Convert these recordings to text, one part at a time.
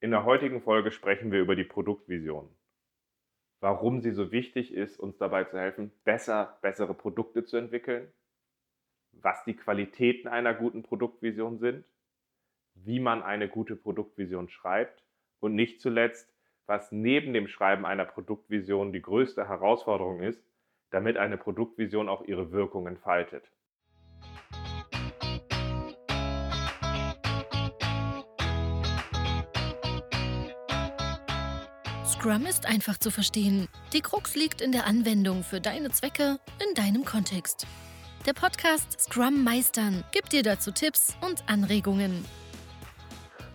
In der heutigen Folge sprechen wir über die Produktvision. Warum sie so wichtig ist, uns dabei zu helfen, besser, bessere Produkte zu entwickeln, was die Qualitäten einer guten Produktvision sind, wie man eine gute Produktvision schreibt und nicht zuletzt, was neben dem Schreiben einer Produktvision die größte Herausforderung ist, damit eine Produktvision auch ihre Wirkung entfaltet. Scrum ist einfach zu verstehen. Die Krux liegt in der Anwendung für deine Zwecke in deinem Kontext. Der Podcast Scrum Meistern gibt dir dazu Tipps und Anregungen.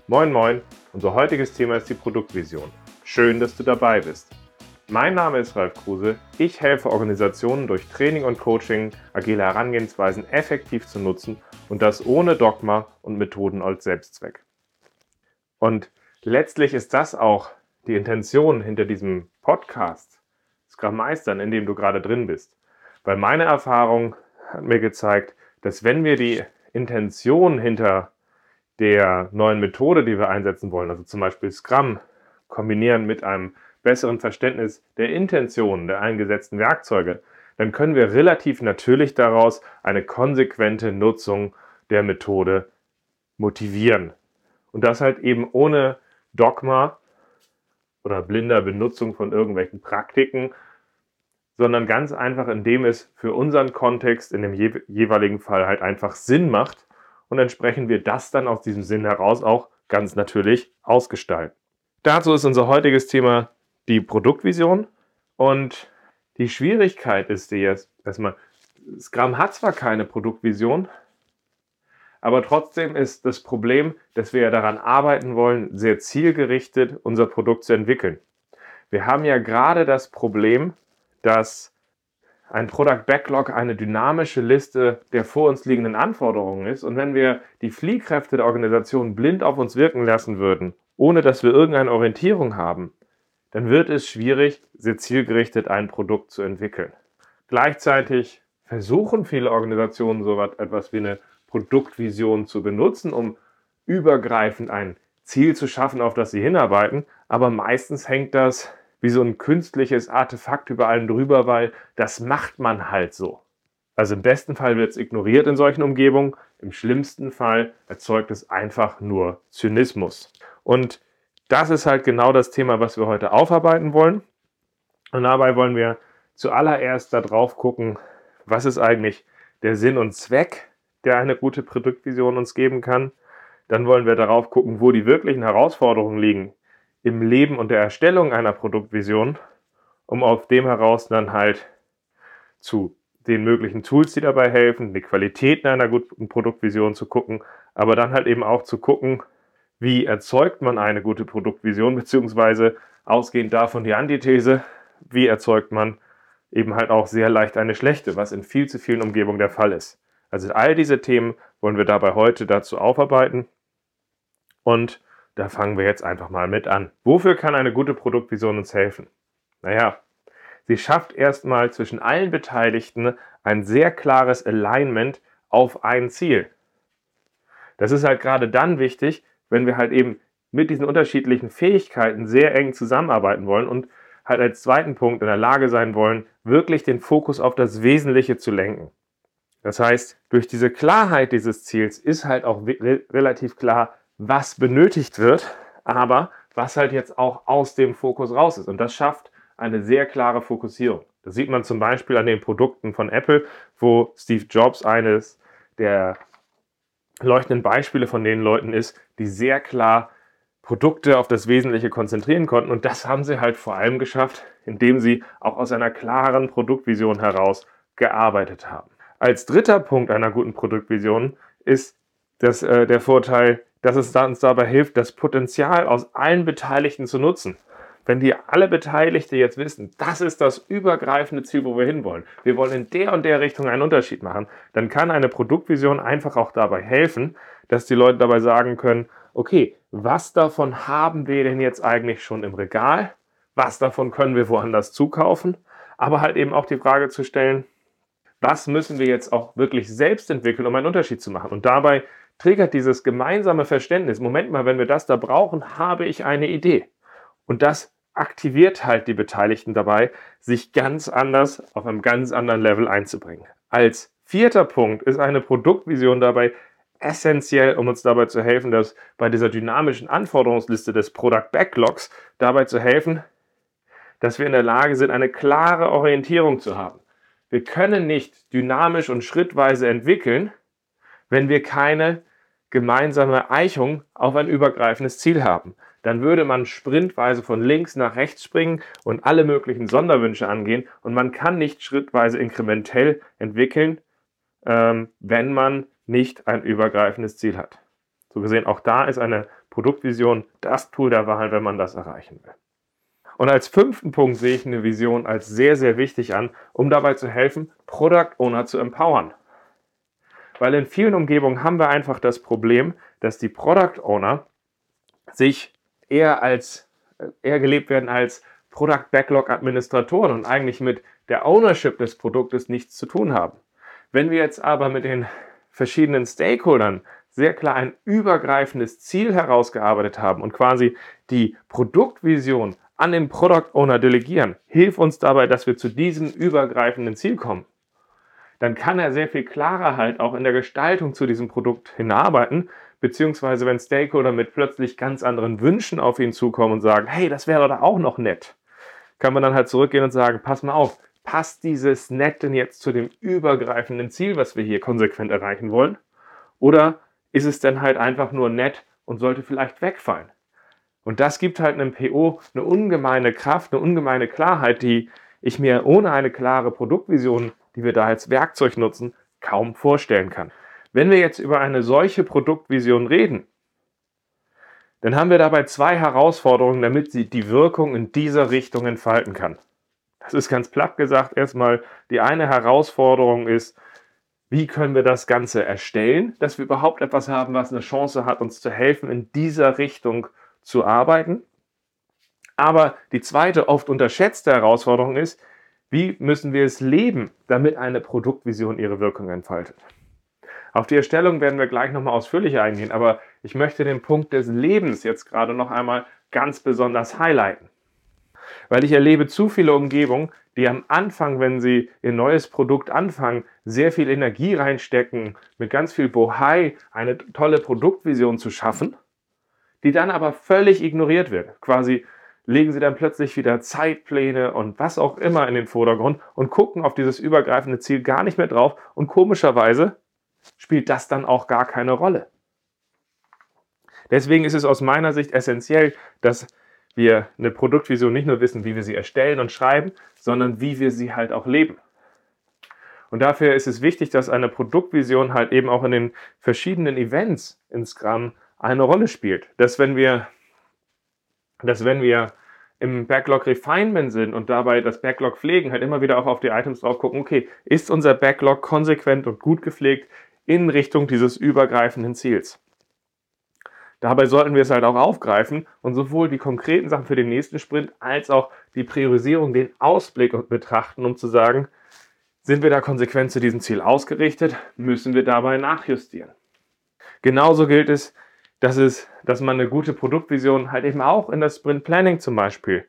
Moin, moin. Unser heutiges Thema ist die Produktvision. Schön, dass du dabei bist. Mein Name ist Ralf Kruse. Ich helfe Organisationen durch Training und Coaching, agile Herangehensweisen effektiv zu nutzen und das ohne Dogma und Methoden als Selbstzweck. Und letztlich ist das auch die Intention hinter diesem Podcast, Scrum Meistern, in dem du gerade drin bist. Weil meine Erfahrung hat mir gezeigt, dass wenn wir die Intention hinter der neuen Methode, die wir einsetzen wollen, also zum Beispiel Scrum, kombinieren mit einem besseren Verständnis der Intention der eingesetzten Werkzeuge, dann können wir relativ natürlich daraus eine konsequente Nutzung der Methode motivieren. Und das halt eben ohne Dogma oder blinder Benutzung von irgendwelchen Praktiken, sondern ganz einfach, indem es für unseren Kontext in dem jeweiligen Fall halt einfach Sinn macht und entsprechend wir das dann aus diesem Sinn heraus auch ganz natürlich ausgestalten. Dazu ist unser heutiges Thema die Produktvision und die Schwierigkeit ist die jetzt erstmal, Scrum hat zwar keine Produktvision, aber trotzdem ist das Problem, dass wir ja daran arbeiten wollen, sehr zielgerichtet unser Produkt zu entwickeln. Wir haben ja gerade das Problem, dass ein Product Backlog eine dynamische Liste der vor uns liegenden Anforderungen ist. Und wenn wir die Fliehkräfte der Organisation blind auf uns wirken lassen würden, ohne dass wir irgendeine Orientierung haben, dann wird es schwierig, sehr zielgerichtet ein Produkt zu entwickeln. Gleichzeitig versuchen viele Organisationen so etwas wie eine Produktvision zu benutzen, um übergreifend ein Ziel zu schaffen, auf das sie hinarbeiten. Aber meistens hängt das wie so ein künstliches Artefakt über allem drüber, weil das macht man halt so. Also im besten Fall wird es ignoriert in solchen Umgebungen, im schlimmsten Fall erzeugt es einfach nur Zynismus. Und das ist halt genau das Thema, was wir heute aufarbeiten wollen. Und dabei wollen wir zuallererst darauf gucken, was ist eigentlich der Sinn und Zweck der eine gute Produktvision uns geben kann. Dann wollen wir darauf gucken, wo die wirklichen Herausforderungen liegen im Leben und der Erstellung einer Produktvision, um auf dem heraus dann halt zu den möglichen Tools, die dabei helfen, die Qualitäten einer guten Produktvision zu gucken, aber dann halt eben auch zu gucken, wie erzeugt man eine gute Produktvision, beziehungsweise ausgehend davon die Antithese, wie erzeugt man eben halt auch sehr leicht eine schlechte, was in viel zu vielen Umgebungen der Fall ist. Also all diese Themen wollen wir dabei heute dazu aufarbeiten. Und da fangen wir jetzt einfach mal mit an. Wofür kann eine gute Produktvision uns helfen? Naja, sie schafft erstmal zwischen allen Beteiligten ein sehr klares Alignment auf ein Ziel. Das ist halt gerade dann wichtig, wenn wir halt eben mit diesen unterschiedlichen Fähigkeiten sehr eng zusammenarbeiten wollen und halt als zweiten Punkt in der Lage sein wollen, wirklich den Fokus auf das Wesentliche zu lenken. Das heißt, durch diese Klarheit dieses Ziels ist halt auch re relativ klar, was benötigt wird, aber was halt jetzt auch aus dem Fokus raus ist. Und das schafft eine sehr klare Fokussierung. Das sieht man zum Beispiel an den Produkten von Apple, wo Steve Jobs eines der leuchtenden Beispiele von den Leuten ist, die sehr klar Produkte auf das Wesentliche konzentrieren konnten. Und das haben sie halt vor allem geschafft, indem sie auch aus einer klaren Produktvision heraus gearbeitet haben. Als dritter Punkt einer guten Produktvision ist das, äh, der Vorteil, dass es uns dabei hilft, das Potenzial aus allen Beteiligten zu nutzen. Wenn die alle Beteiligten jetzt wissen, das ist das übergreifende Ziel, wo wir hinwollen, wir wollen in der und der Richtung einen Unterschied machen, dann kann eine Produktvision einfach auch dabei helfen, dass die Leute dabei sagen können, okay, was davon haben wir denn jetzt eigentlich schon im Regal? Was davon können wir woanders zukaufen? Aber halt eben auch die Frage zu stellen, was müssen wir jetzt auch wirklich selbst entwickeln, um einen Unterschied zu machen. Und dabei triggert dieses gemeinsame Verständnis, Moment mal, wenn wir das da brauchen, habe ich eine Idee. Und das aktiviert halt die Beteiligten dabei, sich ganz anders auf einem ganz anderen Level einzubringen. Als vierter Punkt ist eine Produktvision dabei essentiell, um uns dabei zu helfen, dass bei dieser dynamischen Anforderungsliste des Product Backlogs dabei zu helfen, dass wir in der Lage sind, eine klare Orientierung zu haben. Wir können nicht dynamisch und schrittweise entwickeln, wenn wir keine gemeinsame Eichung auf ein übergreifendes Ziel haben. Dann würde man sprintweise von links nach rechts springen und alle möglichen Sonderwünsche angehen und man kann nicht schrittweise inkrementell entwickeln, ähm, wenn man nicht ein übergreifendes Ziel hat. So gesehen, auch da ist eine Produktvision das Tool der Wahl, wenn man das erreichen will. Und als fünften Punkt sehe ich eine Vision als sehr, sehr wichtig an, um dabei zu helfen, Product Owner zu empowern. Weil in vielen Umgebungen haben wir einfach das Problem, dass die Product Owner sich eher als eher gelebt werden als Product Backlog Administratoren und eigentlich mit der Ownership des Produktes nichts zu tun haben. Wenn wir jetzt aber mit den verschiedenen Stakeholdern sehr klar ein übergreifendes Ziel herausgearbeitet haben und quasi die Produktvision an den Product Owner delegieren, hilft uns dabei, dass wir zu diesem übergreifenden Ziel kommen. Dann kann er sehr viel klarer halt auch in der Gestaltung zu diesem Produkt hinarbeiten, beziehungsweise wenn Stakeholder mit plötzlich ganz anderen Wünschen auf ihn zukommen und sagen, hey, das wäre doch auch noch nett, kann man dann halt zurückgehen und sagen, pass mal auf, passt dieses Nett denn jetzt zu dem übergreifenden Ziel, was wir hier konsequent erreichen wollen? Oder ist es denn halt einfach nur nett und sollte vielleicht wegfallen? Und das gibt halt einem PO eine ungemeine Kraft, eine ungemeine Klarheit, die ich mir ohne eine klare Produktvision, die wir da als Werkzeug nutzen, kaum vorstellen kann. Wenn wir jetzt über eine solche Produktvision reden, dann haben wir dabei zwei Herausforderungen, damit sie die Wirkung in dieser Richtung entfalten kann. Das ist ganz platt gesagt erstmal. Die eine Herausforderung ist, wie können wir das Ganze erstellen, dass wir überhaupt etwas haben, was eine Chance hat, uns zu helfen, in dieser Richtung zu arbeiten. Aber die zweite, oft unterschätzte Herausforderung ist, wie müssen wir es leben, damit eine Produktvision ihre Wirkung entfaltet. Auf die Erstellung werden wir gleich nochmal ausführlicher eingehen, aber ich möchte den Punkt des Lebens jetzt gerade noch einmal ganz besonders highlighten. Weil ich erlebe zu viele Umgebungen, die am Anfang, wenn sie ihr neues Produkt anfangen, sehr viel Energie reinstecken, mit ganz viel Bohai eine tolle Produktvision zu schaffen, die dann aber völlig ignoriert wird. Quasi legen sie dann plötzlich wieder Zeitpläne und was auch immer in den Vordergrund und gucken auf dieses übergreifende Ziel gar nicht mehr drauf und komischerweise spielt das dann auch gar keine Rolle. Deswegen ist es aus meiner Sicht essentiell, dass wir eine Produktvision nicht nur wissen, wie wir sie erstellen und schreiben, sondern wie wir sie halt auch leben. Und dafür ist es wichtig, dass eine Produktvision halt eben auch in den verschiedenen Events in Scrum eine Rolle spielt. Dass wenn wir, dass wenn wir im Backlog Refinement sind und dabei das Backlog pflegen, halt immer wieder auch auf die Items drauf gucken, okay, ist unser Backlog konsequent und gut gepflegt in Richtung dieses übergreifenden Ziels? Dabei sollten wir es halt auch aufgreifen und sowohl die konkreten Sachen für den nächsten Sprint als auch die Priorisierung, den Ausblick betrachten, um zu sagen, sind wir da konsequent zu diesem Ziel ausgerichtet, müssen wir dabei nachjustieren. Genauso gilt es, dass, es, dass man eine gute Produktvision halt eben auch in das Sprint Planning zum Beispiel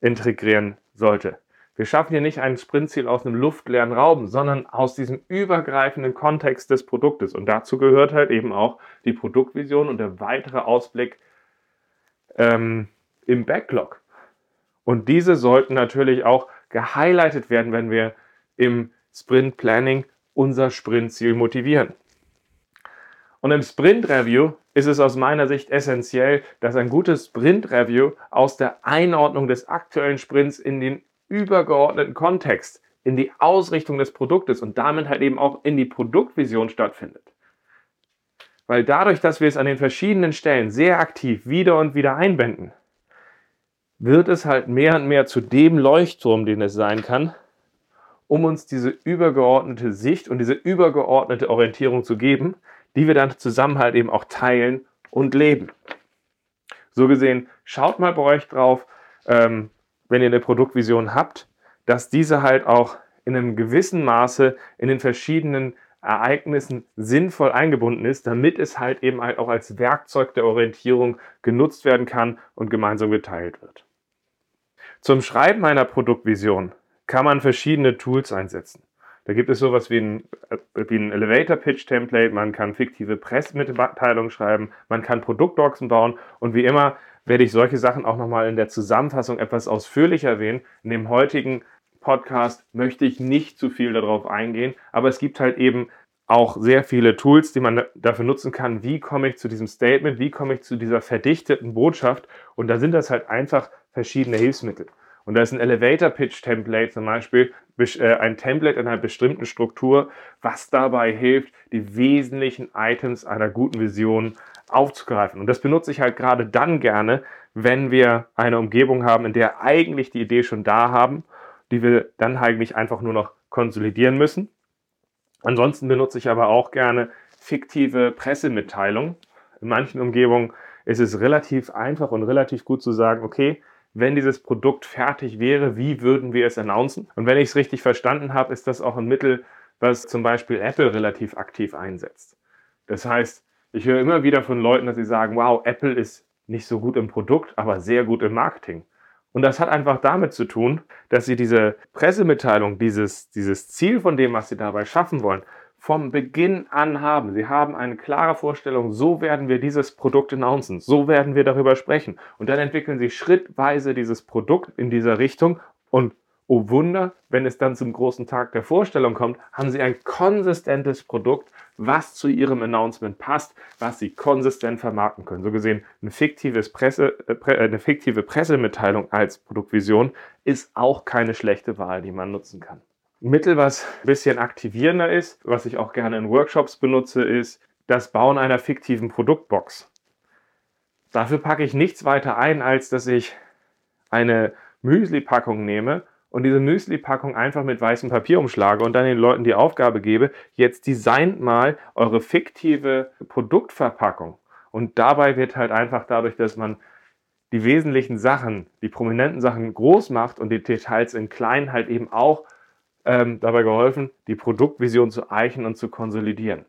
integrieren sollte. Wir schaffen hier nicht ein Sprintziel aus einem luftleeren Raum, sondern aus diesem übergreifenden Kontext des Produktes. Und dazu gehört halt eben auch die Produktvision und der weitere Ausblick ähm, im Backlog. Und diese sollten natürlich auch gehighlightet werden, wenn wir im Sprint Planning unser Sprintziel motivieren. Und im Sprint Review ist es aus meiner Sicht essentiell, dass ein gutes Sprint Review aus der Einordnung des aktuellen Sprints in den übergeordneten Kontext, in die Ausrichtung des Produktes und damit halt eben auch in die Produktvision stattfindet. Weil dadurch, dass wir es an den verschiedenen Stellen sehr aktiv wieder und wieder einbinden, wird es halt mehr und mehr zu dem Leuchtturm, den es sein kann, um uns diese übergeordnete Sicht und diese übergeordnete Orientierung zu geben, die wir dann zusammen halt eben auch teilen und leben. So gesehen, schaut mal bei euch drauf, ähm, wenn ihr eine Produktvision habt, dass diese halt auch in einem gewissen Maße in den verschiedenen Ereignissen sinnvoll eingebunden ist, damit es halt eben halt auch als Werkzeug der Orientierung genutzt werden kann und gemeinsam geteilt wird. Zum Schreiben einer Produktvision kann man verschiedene Tools einsetzen. Da gibt es sowas wie ein, äh, wie ein Elevator Pitch Template, man kann fiktive Pressemitteilungen schreiben, man kann Produktdocs bauen. Und wie immer werde ich solche Sachen auch nochmal in der Zusammenfassung etwas ausführlicher erwähnen. In dem heutigen Podcast möchte ich nicht zu viel darauf eingehen, aber es gibt halt eben auch sehr viele Tools, die man dafür nutzen kann, wie komme ich zu diesem Statement, wie komme ich zu dieser verdichteten Botschaft? Und da sind das halt einfach verschiedene Hilfsmittel. Und da ist ein Elevator Pitch Template zum Beispiel, äh, ein Template in einer bestimmten Struktur, was dabei hilft, die wesentlichen Items einer guten Vision aufzugreifen. Und das benutze ich halt gerade dann gerne, wenn wir eine Umgebung haben, in der eigentlich die Idee schon da haben, die wir dann eigentlich einfach nur noch konsolidieren müssen. Ansonsten benutze ich aber auch gerne fiktive Pressemitteilungen. In manchen Umgebungen ist es relativ einfach und relativ gut zu sagen, okay, wenn dieses Produkt fertig wäre, wie würden wir es announcen? Und wenn ich es richtig verstanden habe, ist das auch ein Mittel, was zum Beispiel Apple relativ aktiv einsetzt. Das heißt, ich höre immer wieder von Leuten, dass sie sagen, wow, Apple ist nicht so gut im Produkt, aber sehr gut im Marketing. Und das hat einfach damit zu tun, dass sie diese Pressemitteilung, dieses, dieses Ziel von dem, was sie dabei schaffen wollen, vom Beginn an haben. Sie haben eine klare Vorstellung, so werden wir dieses Produkt announcen, so werden wir darüber sprechen. Und dann entwickeln sie schrittweise dieses Produkt in dieser Richtung und oh Wunder, wenn es dann zum großen Tag der Vorstellung kommt, haben sie ein konsistentes Produkt, was zu ihrem Announcement passt, was sie konsistent vermarkten können. So gesehen, ein fiktives Presse, äh, eine fiktive Pressemitteilung als Produktvision ist auch keine schlechte Wahl, die man nutzen kann. Mittel, was ein bisschen aktivierender ist, was ich auch gerne in Workshops benutze, ist das Bauen einer fiktiven Produktbox. Dafür packe ich nichts weiter ein, als dass ich eine Müsli-Packung nehme und diese Müsli-Packung einfach mit weißem Papier umschlage und dann den Leuten die Aufgabe gebe, jetzt designt mal eure fiktive Produktverpackung. Und dabei wird halt einfach dadurch, dass man die wesentlichen Sachen, die prominenten Sachen groß macht und die Details in klein halt eben auch ähm, dabei geholfen, die Produktvision zu eichen und zu konsolidieren.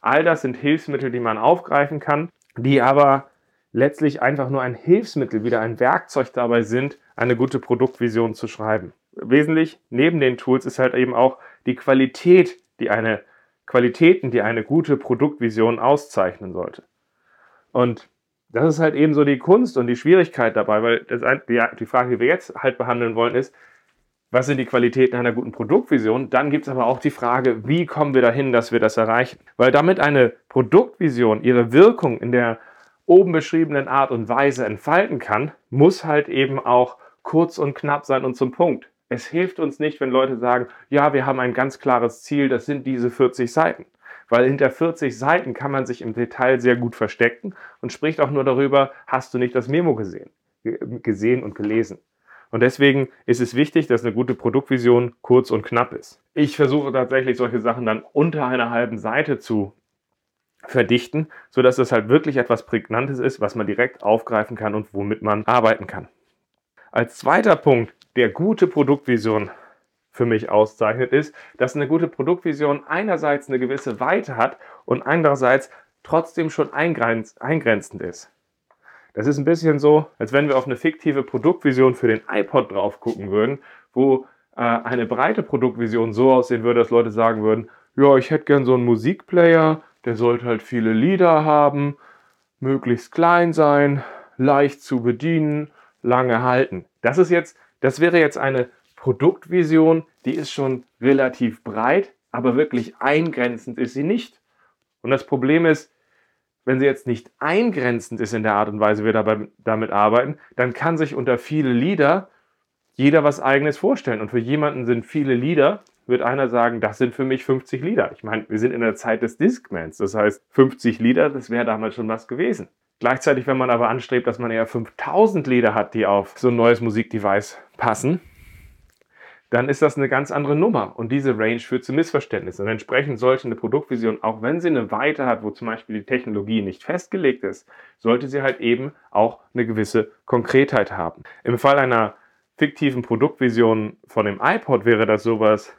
All das sind Hilfsmittel, die man aufgreifen kann, die aber letztlich einfach nur ein Hilfsmittel, wieder ein Werkzeug dabei sind, eine gute Produktvision zu schreiben. Wesentlich neben den Tools ist halt eben auch die Qualität, die eine Qualitäten, die eine gute Produktvision auszeichnen sollte. Und das ist halt eben so die Kunst und die Schwierigkeit dabei, weil das, die, die Frage, die wir jetzt halt behandeln wollen, ist, was sind die Qualitäten einer guten Produktvision? Dann gibt es aber auch die Frage, wie kommen wir dahin, dass wir das erreichen? Weil damit eine Produktvision ihre Wirkung in der oben beschriebenen Art und Weise entfalten kann, muss halt eben auch kurz und knapp sein und zum Punkt. Es hilft uns nicht, wenn Leute sagen, ja, wir haben ein ganz klares Ziel, das sind diese 40 Seiten. Weil hinter 40 Seiten kann man sich im Detail sehr gut verstecken und spricht auch nur darüber, hast du nicht das Memo gesehen, gesehen und gelesen. Und deswegen ist es wichtig, dass eine gute Produktvision kurz und knapp ist. Ich versuche tatsächlich solche Sachen dann unter einer halben Seite zu verdichten, sodass es halt wirklich etwas Prägnantes ist, was man direkt aufgreifen kann und womit man arbeiten kann. Als zweiter Punkt, der gute Produktvision für mich auszeichnet, ist, dass eine gute Produktvision einerseits eine gewisse Weite hat und andererseits trotzdem schon eingrenzend ist. Das ist ein bisschen so, als wenn wir auf eine fiktive Produktvision für den iPod drauf gucken würden, wo äh, eine breite Produktvision so aussehen würde, dass Leute sagen würden, ja, ich hätte gern so einen Musikplayer, der sollte halt viele Lieder haben, möglichst klein sein, leicht zu bedienen, lange halten. Das ist jetzt, das wäre jetzt eine Produktvision, die ist schon relativ breit, aber wirklich eingrenzend ist sie nicht. Und das Problem ist, wenn sie jetzt nicht eingrenzend ist in der Art und Weise, wie wir dabei, damit arbeiten, dann kann sich unter viele Lieder jeder was eigenes vorstellen. Und für jemanden sind viele Lieder, wird einer sagen, das sind für mich 50 Lieder. Ich meine, wir sind in der Zeit des Discmans. Das heißt, 50 Lieder, das wäre damals schon was gewesen. Gleichzeitig, wenn man aber anstrebt, dass man eher 5000 Lieder hat, die auf so ein neues Musikdevice passen, dann ist das eine ganz andere Nummer. Und diese Range führt zu Missverständnissen. Und entsprechend sollte eine Produktvision, auch wenn sie eine Weite hat, wo zum Beispiel die Technologie nicht festgelegt ist, sollte sie halt eben auch eine gewisse Konkretheit haben. Im Fall einer fiktiven Produktvision von dem iPod wäre das sowas,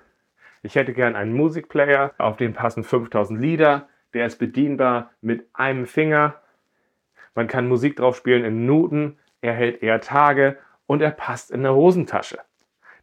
ich hätte gern einen Musikplayer, auf den passen 5000 Lieder, der ist bedienbar mit einem Finger. Man kann Musik drauf spielen in Minuten, er hält eher Tage und er passt in eine Hosentasche.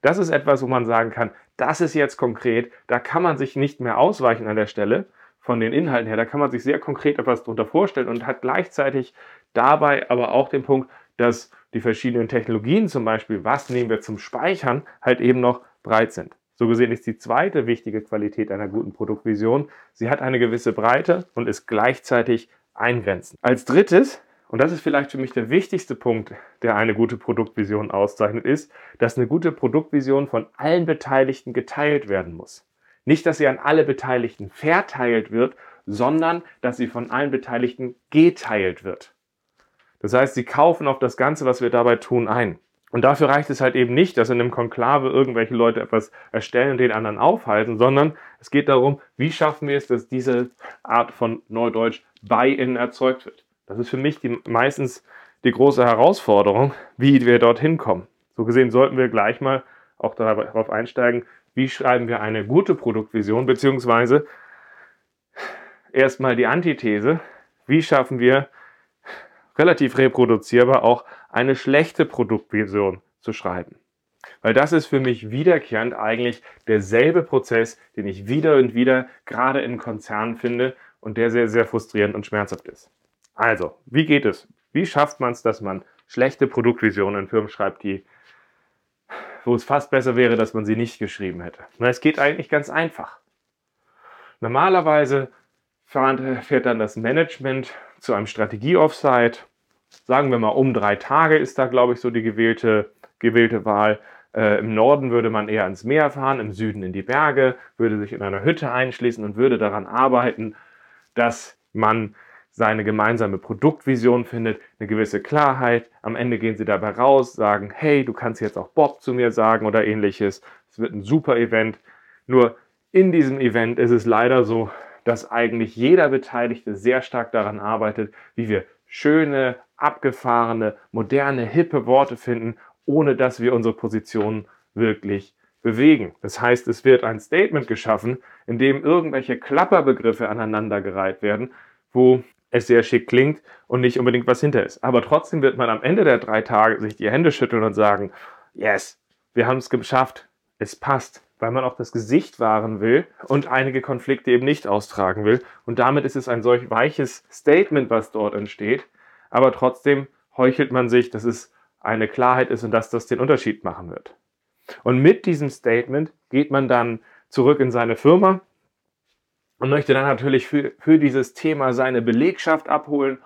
Das ist etwas, wo man sagen kann, das ist jetzt konkret, da kann man sich nicht mehr ausweichen an der Stelle von den Inhalten her, da kann man sich sehr konkret etwas darunter vorstellen und hat gleichzeitig dabei aber auch den Punkt, dass die verschiedenen Technologien zum Beispiel, was nehmen wir zum Speichern, halt eben noch breit sind. So gesehen ist die zweite wichtige Qualität einer guten Produktvision, sie hat eine gewisse Breite und ist gleichzeitig eingrenzend. Als drittes, und das ist vielleicht für mich der wichtigste Punkt, der eine gute Produktvision auszeichnet, ist, dass eine gute Produktvision von allen Beteiligten geteilt werden muss. Nicht, dass sie an alle Beteiligten verteilt wird, sondern dass sie von allen Beteiligten geteilt wird. Das heißt, sie kaufen auf das Ganze, was wir dabei tun, ein. Und dafür reicht es halt eben nicht, dass in einem Konklave irgendwelche Leute etwas erstellen und den anderen aufhalten, sondern es geht darum, wie schaffen wir es, dass diese Art von Neudeutsch Buy-in erzeugt wird. Das ist für mich die, meistens die große Herausforderung, wie wir dorthin kommen. So gesehen sollten wir gleich mal auch darauf einsteigen, wie schreiben wir eine gute Produktvision, beziehungsweise erstmal die Antithese, wie schaffen wir relativ reproduzierbar auch eine schlechte Produktvision zu schreiben. Weil das ist für mich wiederkehrend eigentlich derselbe Prozess, den ich wieder und wieder gerade in Konzernen finde und der sehr, sehr frustrierend und schmerzhaft ist. Also, wie geht es? Wie schafft man es, dass man schlechte Produktvisionen in Firmen schreibt, die, wo es fast besser wäre, dass man sie nicht geschrieben hätte? Na, es geht eigentlich ganz einfach. Normalerweise fährt dann das Management zu einem Strategie-Offsite sagen wir mal um drei Tage ist da, glaube ich, so die gewählte, gewählte Wahl. Äh, Im Norden würde man eher ans Meer fahren, im Süden in die Berge, würde sich in einer Hütte einschließen und würde daran arbeiten, dass man seine gemeinsame Produktvision findet, eine gewisse Klarheit. Am Ende gehen sie dabei raus, sagen, hey, du kannst jetzt auch Bob zu mir sagen oder ähnliches. Es wird ein super Event. Nur in diesem Event ist es leider so, dass eigentlich jeder Beteiligte sehr stark daran arbeitet, wie wir schöne, abgefahrene, moderne, hippe Worte finden, ohne dass wir unsere Position wirklich bewegen. Das heißt, es wird ein Statement geschaffen, in dem irgendwelche Klapperbegriffe aneinandergereiht werden, wo es sehr schick klingt und nicht unbedingt was hinter ist. Aber trotzdem wird man am Ende der drei Tage sich die Hände schütteln und sagen, yes, wir haben es geschafft, es passt, weil man auch das Gesicht wahren will und einige Konflikte eben nicht austragen will. Und damit ist es ein solch weiches Statement, was dort entsteht, aber trotzdem heuchelt man sich, dass es eine Klarheit ist und dass das den Unterschied machen wird. Und mit diesem Statement geht man dann zurück in seine Firma und möchte dann natürlich für, für dieses Thema seine Belegschaft abholen.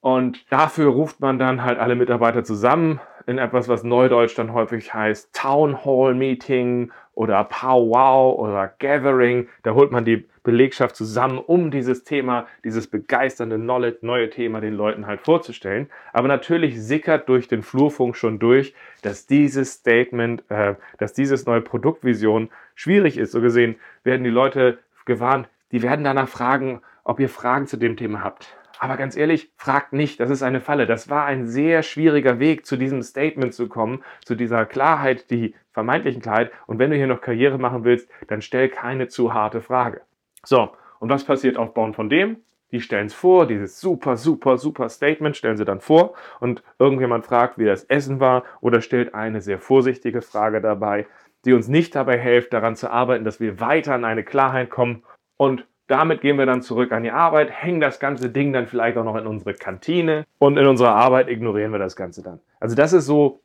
Und dafür ruft man dann halt alle Mitarbeiter zusammen in etwas, was Neudeutsch dann häufig heißt Town Hall Meeting oder Powwow oder Gathering. Da holt man die Belegschaft zusammen, um dieses Thema, dieses begeisternde neue Thema den Leuten halt vorzustellen. Aber natürlich sickert durch den Flurfunk schon durch, dass dieses Statement, äh, dass dieses neue Produktvision schwierig ist. So gesehen werden die Leute gewarnt, die werden danach fragen, ob ihr Fragen zu dem Thema habt. Aber ganz ehrlich, fragt nicht, das ist eine Falle. Das war ein sehr schwieriger Weg, zu diesem Statement zu kommen, zu dieser Klarheit, die vermeintlichen Klarheit. Und wenn du hier noch Karriere machen willst, dann stell keine zu harte Frage. So, und was passiert aufbauen von dem? Die stellen es vor, dieses super, super, super Statement stellen sie dann vor und irgendjemand fragt, wie das Essen war oder stellt eine sehr vorsichtige Frage dabei, die uns nicht dabei hilft, daran zu arbeiten, dass wir weiter an eine Klarheit kommen und damit gehen wir dann zurück an die Arbeit, hängen das ganze Ding dann vielleicht auch noch in unsere Kantine und in unserer Arbeit ignorieren wir das Ganze dann. Also das ist so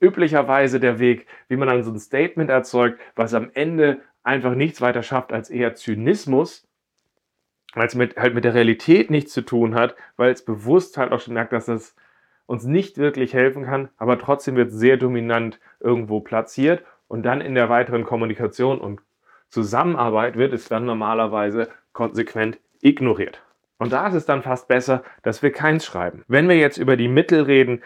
üblicherweise der Weg, wie man dann so ein Statement erzeugt, was am Ende einfach nichts weiter schafft als eher Zynismus, weil es mit, halt mit der Realität nichts zu tun hat, weil es bewusst halt auch schon merkt, dass das uns nicht wirklich helfen kann, aber trotzdem wird sehr dominant irgendwo platziert und dann in der weiteren Kommunikation und Zusammenarbeit wird es dann normalerweise konsequent ignoriert. Und da ist es dann fast besser, dass wir keins schreiben. Wenn wir jetzt über die Mittel reden,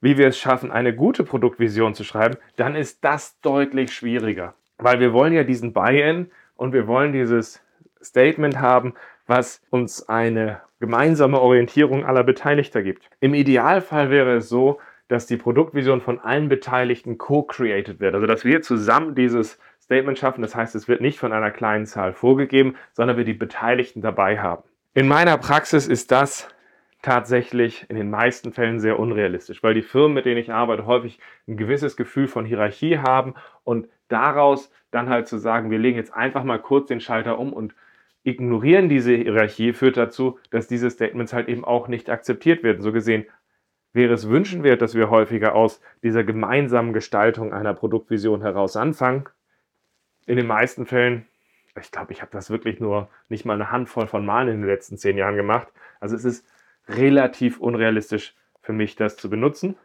wie wir es schaffen, eine gute Produktvision zu schreiben, dann ist das deutlich schwieriger. Weil wir wollen ja diesen Buy-in und wir wollen dieses Statement haben, was uns eine gemeinsame Orientierung aller Beteiligter gibt. Im Idealfall wäre es so, dass die Produktvision von allen Beteiligten co-created wird. Also dass wir zusammen dieses Statement schaffen. Das heißt, es wird nicht von einer kleinen Zahl vorgegeben, sondern wir die Beteiligten dabei haben. In meiner Praxis ist das tatsächlich in den meisten Fällen sehr unrealistisch, weil die Firmen, mit denen ich arbeite, häufig ein gewisses Gefühl von Hierarchie haben und daraus dann halt zu sagen, wir legen jetzt einfach mal kurz den Schalter um und ignorieren diese Hierarchie, führt dazu, dass diese Statements halt eben auch nicht akzeptiert werden. So gesehen wäre es wünschenswert, dass wir häufiger aus dieser gemeinsamen Gestaltung einer Produktvision heraus anfangen. In den meisten Fällen, ich glaube, ich habe das wirklich nur nicht mal eine Handvoll von Malen in den letzten zehn Jahren gemacht. Also es ist relativ unrealistisch für mich, das zu benutzen.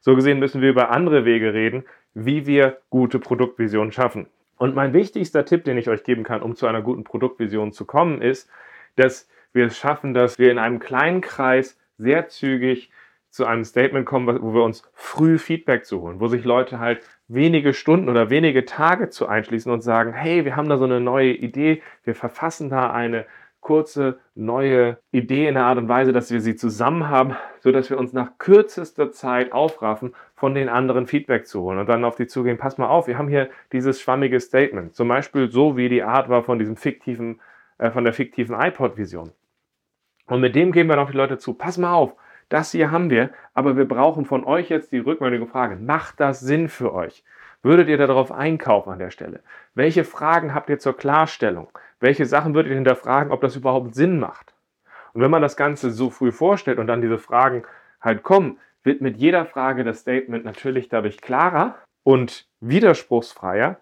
So gesehen müssen wir über andere Wege reden, wie wir gute Produktvisionen schaffen. Und mein wichtigster Tipp, den ich euch geben kann, um zu einer guten Produktvision zu kommen, ist, dass wir es schaffen, dass wir in einem kleinen Kreis sehr zügig zu einem Statement kommen, wo wir uns früh Feedback zu holen, wo sich Leute halt wenige Stunden oder wenige Tage zu einschließen und sagen, hey, wir haben da so eine neue Idee, wir verfassen da eine kurze neue Idee in der Art und Weise, dass wir sie zusammen haben, so dass wir uns nach kürzester Zeit aufraffen, von den anderen Feedback zu holen und dann auf die zugehen. Pass mal auf, wir haben hier dieses schwammige Statement, zum Beispiel so wie die Art war von diesem fiktiven, äh, von der fiktiven iPod-Vision. Und mit dem gehen wir auf die Leute zu. Pass mal auf, das hier haben wir, aber wir brauchen von euch jetzt die rückmeldende Frage. Macht das Sinn für euch? Würdet ihr darauf einkaufen an der Stelle? Welche Fragen habt ihr zur Klarstellung? Welche Sachen würdet ihr hinterfragen, ob das überhaupt Sinn macht? Und wenn man das Ganze so früh vorstellt und dann diese Fragen halt kommen, wird mit jeder Frage das Statement natürlich dadurch klarer und widerspruchsfreier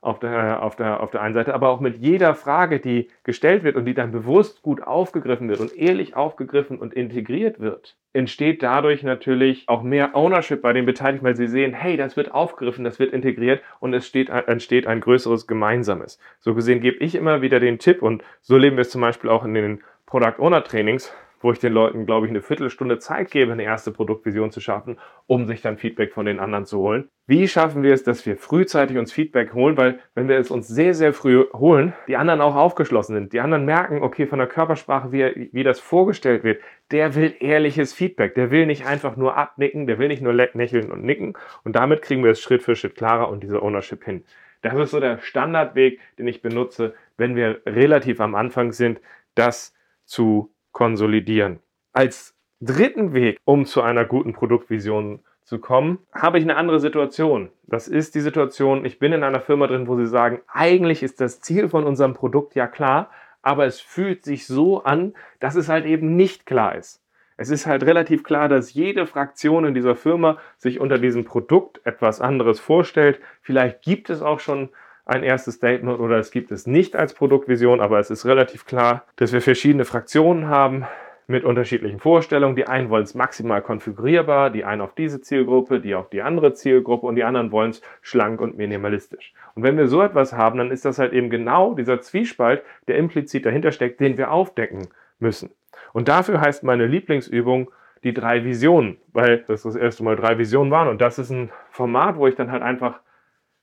auf der, auf, der, auf der einen Seite, aber auch mit jeder Frage, die gestellt wird und die dann bewusst gut aufgegriffen wird und ehrlich aufgegriffen und integriert wird, entsteht dadurch natürlich auch mehr Ownership bei den Beteiligten, weil sie sehen, hey, das wird aufgegriffen, das wird integriert und es steht, entsteht ein größeres Gemeinsames. So gesehen gebe ich immer wieder den Tipp und so leben wir es zum Beispiel auch in den Product Owner Trainings, wo ich den Leuten, glaube ich, eine Viertelstunde Zeit gebe, eine erste Produktvision zu schaffen, um sich dann Feedback von den anderen zu holen. Wie schaffen wir es, dass wir frühzeitig uns Feedback holen? Weil wenn wir es uns sehr, sehr früh holen, die anderen auch aufgeschlossen sind. Die anderen merken, okay, von der Körpersprache, wie, wie das vorgestellt wird, der will ehrliches Feedback. Der will nicht einfach nur abnicken, der will nicht nur lächeln und nicken. Und damit kriegen wir es Schritt für Schritt klarer und diese Ownership hin. Das ist so der Standardweg, den ich benutze, wenn wir relativ am Anfang sind, das zu konsolidieren. Als dritten Weg, um zu einer guten Produktvision zu kommen, habe ich eine andere Situation. Das ist die Situation, ich bin in einer Firma drin, wo sie sagen, eigentlich ist das Ziel von unserem Produkt ja klar, aber es fühlt sich so an, dass es halt eben nicht klar ist. Es ist halt relativ klar, dass jede Fraktion in dieser Firma sich unter diesem Produkt etwas anderes vorstellt. Vielleicht gibt es auch schon ein erstes Statement oder es gibt es nicht als Produktvision, aber es ist relativ klar, dass wir verschiedene Fraktionen haben mit unterschiedlichen Vorstellungen. Die einen wollen es maximal konfigurierbar, die einen auf diese Zielgruppe, die auf die andere Zielgruppe und die anderen wollen es schlank und minimalistisch. Und wenn wir so etwas haben, dann ist das halt eben genau dieser Zwiespalt, der implizit dahinter steckt, den wir aufdecken müssen. Und dafür heißt meine Lieblingsübung die drei Visionen, weil das das erste Mal drei Visionen waren und das ist ein Format, wo ich dann halt einfach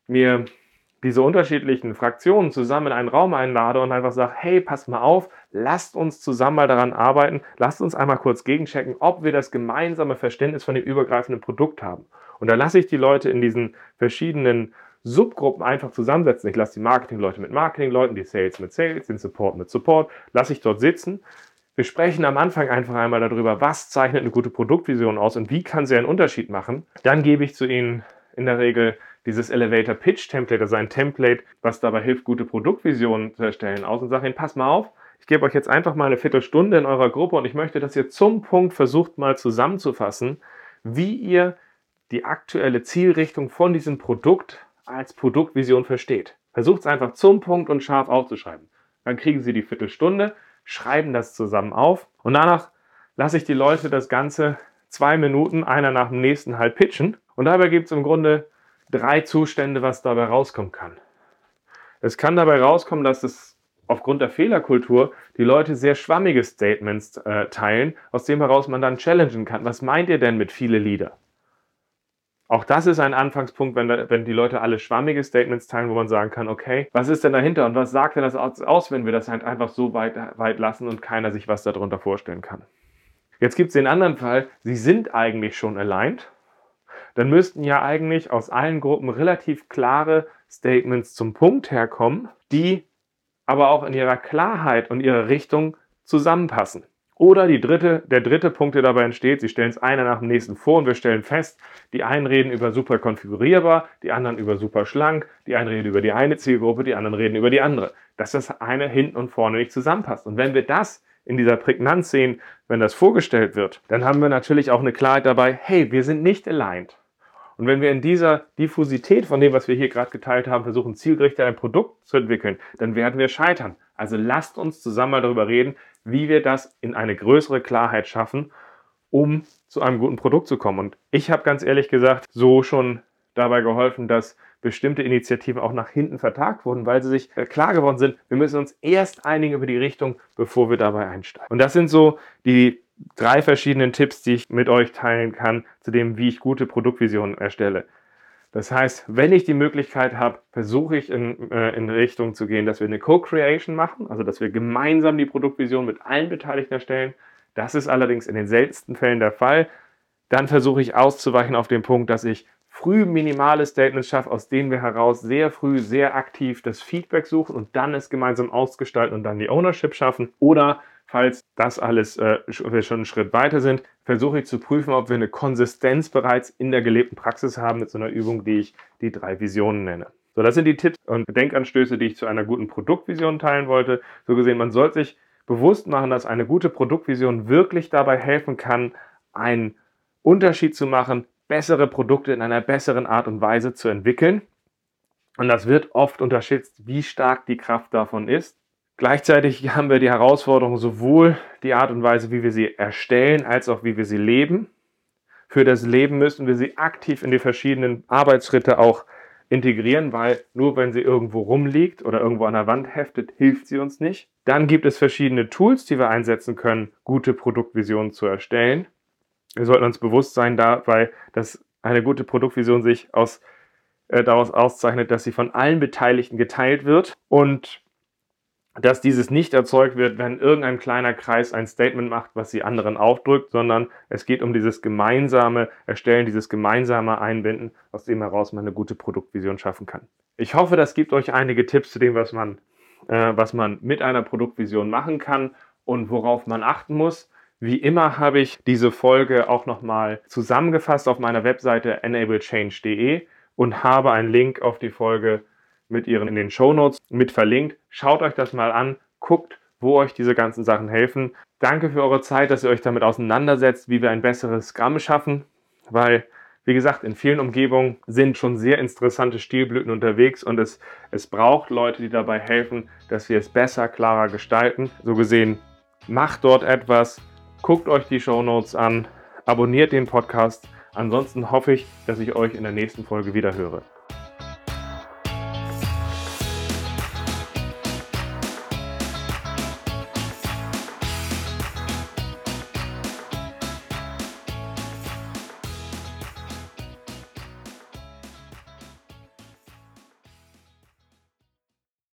mir diese unterschiedlichen Fraktionen zusammen in einen Raum einlade und einfach sage, hey, passt mal auf, lasst uns zusammen mal daran arbeiten, lasst uns einmal kurz gegenchecken, ob wir das gemeinsame Verständnis von dem übergreifenden Produkt haben. Und da lasse ich die Leute in diesen verschiedenen Subgruppen einfach zusammensetzen. Ich lasse die Marketingleute mit Marketingleuten, die Sales mit Sales, den Support mit Support, lasse ich dort sitzen. Wir sprechen am Anfang einfach einmal darüber, was zeichnet eine gute Produktvision aus und wie kann sie einen Unterschied machen. Dann gebe ich zu ihnen in der Regel dieses Elevator Pitch Template, also ein Template, was dabei hilft, gute Produktvisionen zu erstellen, aus und sage Ihnen, pass mal auf, ich gebe euch jetzt einfach mal eine Viertelstunde in eurer Gruppe und ich möchte, dass ihr zum Punkt versucht mal zusammenzufassen, wie ihr die aktuelle Zielrichtung von diesem Produkt als Produktvision versteht. Versucht es einfach zum Punkt und scharf aufzuschreiben. Dann kriegen Sie die Viertelstunde, schreiben das zusammen auf und danach lasse ich die Leute das Ganze zwei Minuten, einer nach dem nächsten halt pitchen. Und dabei gibt es im Grunde drei Zustände, was dabei rauskommen kann. Es kann dabei rauskommen, dass es aufgrund der Fehlerkultur die Leute sehr schwammige Statements äh, teilen, aus dem heraus man dann challengen kann. Was meint ihr denn mit viele Lieder? Auch das ist ein Anfangspunkt, wenn, wenn die Leute alle schwammige Statements teilen, wo man sagen kann, okay, was ist denn dahinter und was sagt denn das aus, wenn wir das halt einfach so weit, weit lassen und keiner sich was darunter vorstellen kann. Jetzt gibt es den anderen Fall, sie sind eigentlich schon aligned dann müssten ja eigentlich aus allen Gruppen relativ klare Statements zum Punkt herkommen, die aber auch in ihrer Klarheit und ihrer Richtung zusammenpassen. Oder die dritte, der dritte Punkt, der dabei entsteht, sie stellen es einer nach dem nächsten vor und wir stellen fest, die einen reden über super konfigurierbar, die anderen über super schlank, die einen reden über die eine Zielgruppe, die anderen reden über die andere. Dass das eine hinten und vorne nicht zusammenpasst. Und wenn wir das in dieser Prägnanz sehen, wenn das vorgestellt wird, dann haben wir natürlich auch eine Klarheit dabei, hey, wir sind nicht aligned. Und wenn wir in dieser Diffusität von dem, was wir hier gerade geteilt haben, versuchen, zielgerichtet ein Produkt zu entwickeln, dann werden wir scheitern. Also lasst uns zusammen mal darüber reden, wie wir das in eine größere Klarheit schaffen, um zu einem guten Produkt zu kommen. Und ich habe ganz ehrlich gesagt so schon dabei geholfen, dass bestimmte Initiativen auch nach hinten vertagt wurden, weil sie sich äh, klar geworden sind, wir müssen uns erst einigen über die Richtung, bevor wir dabei einsteigen. Und das sind so die drei verschiedenen Tipps, die ich mit euch teilen kann, zu dem, wie ich gute Produktvisionen erstelle. Das heißt, wenn ich die Möglichkeit habe, versuche ich in, äh, in Richtung zu gehen, dass wir eine Co-Creation machen, also dass wir gemeinsam die Produktvision mit allen Beteiligten erstellen. Das ist allerdings in den seltensten Fällen der Fall. Dann versuche ich auszuweichen auf den Punkt, dass ich früh minimale Statements schaffe, aus denen wir heraus sehr früh, sehr aktiv das Feedback suchen und dann es gemeinsam ausgestalten und dann die Ownership schaffen. Oder falls das alles äh, wir schon einen Schritt weiter sind, versuche ich zu prüfen, ob wir eine Konsistenz bereits in der gelebten Praxis haben mit so einer Übung, die ich die drei Visionen nenne. So, das sind die Tipps und Denkanstöße, die ich zu einer guten Produktvision teilen wollte. So gesehen, man sollte sich bewusst machen, dass eine gute Produktvision wirklich dabei helfen kann, einen Unterschied zu machen, bessere Produkte in einer besseren Art und Weise zu entwickeln. Und das wird oft unterschätzt, wie stark die Kraft davon ist. Gleichzeitig haben wir die Herausforderung, sowohl die Art und Weise, wie wir sie erstellen, als auch wie wir sie leben. Für das Leben müssen wir sie aktiv in die verschiedenen Arbeitsschritte auch integrieren, weil nur wenn sie irgendwo rumliegt oder irgendwo an der Wand heftet, hilft sie uns nicht. Dann gibt es verschiedene Tools, die wir einsetzen können, gute Produktvisionen zu erstellen. Wir sollten uns bewusst sein dabei, dass eine gute Produktvision sich aus, äh, daraus auszeichnet, dass sie von allen Beteiligten geteilt wird und dass dieses nicht erzeugt wird, wenn irgendein kleiner Kreis ein Statement macht, was sie anderen aufdrückt, sondern es geht um dieses gemeinsame Erstellen, dieses gemeinsame Einbinden, aus dem heraus man eine gute Produktvision schaffen kann. Ich hoffe, das gibt euch einige Tipps zu dem, was man, äh, was man mit einer Produktvision machen kann und worauf man achten muss. Wie immer habe ich diese Folge auch nochmal zusammengefasst auf meiner Webseite enablechange.de und habe einen Link auf die Folge mit ihren in den Show Notes mit verlinkt. Schaut euch das mal an, guckt, wo euch diese ganzen Sachen helfen. Danke für eure Zeit, dass ihr euch damit auseinandersetzt, wie wir ein besseres Scrum schaffen, weil wie gesagt, in vielen Umgebungen sind schon sehr interessante Stilblüten unterwegs und es, es braucht Leute, die dabei helfen, dass wir es besser, klarer gestalten. So gesehen, macht dort etwas, guckt euch die Show Notes an, abonniert den Podcast. Ansonsten hoffe ich, dass ich euch in der nächsten Folge wieder höre.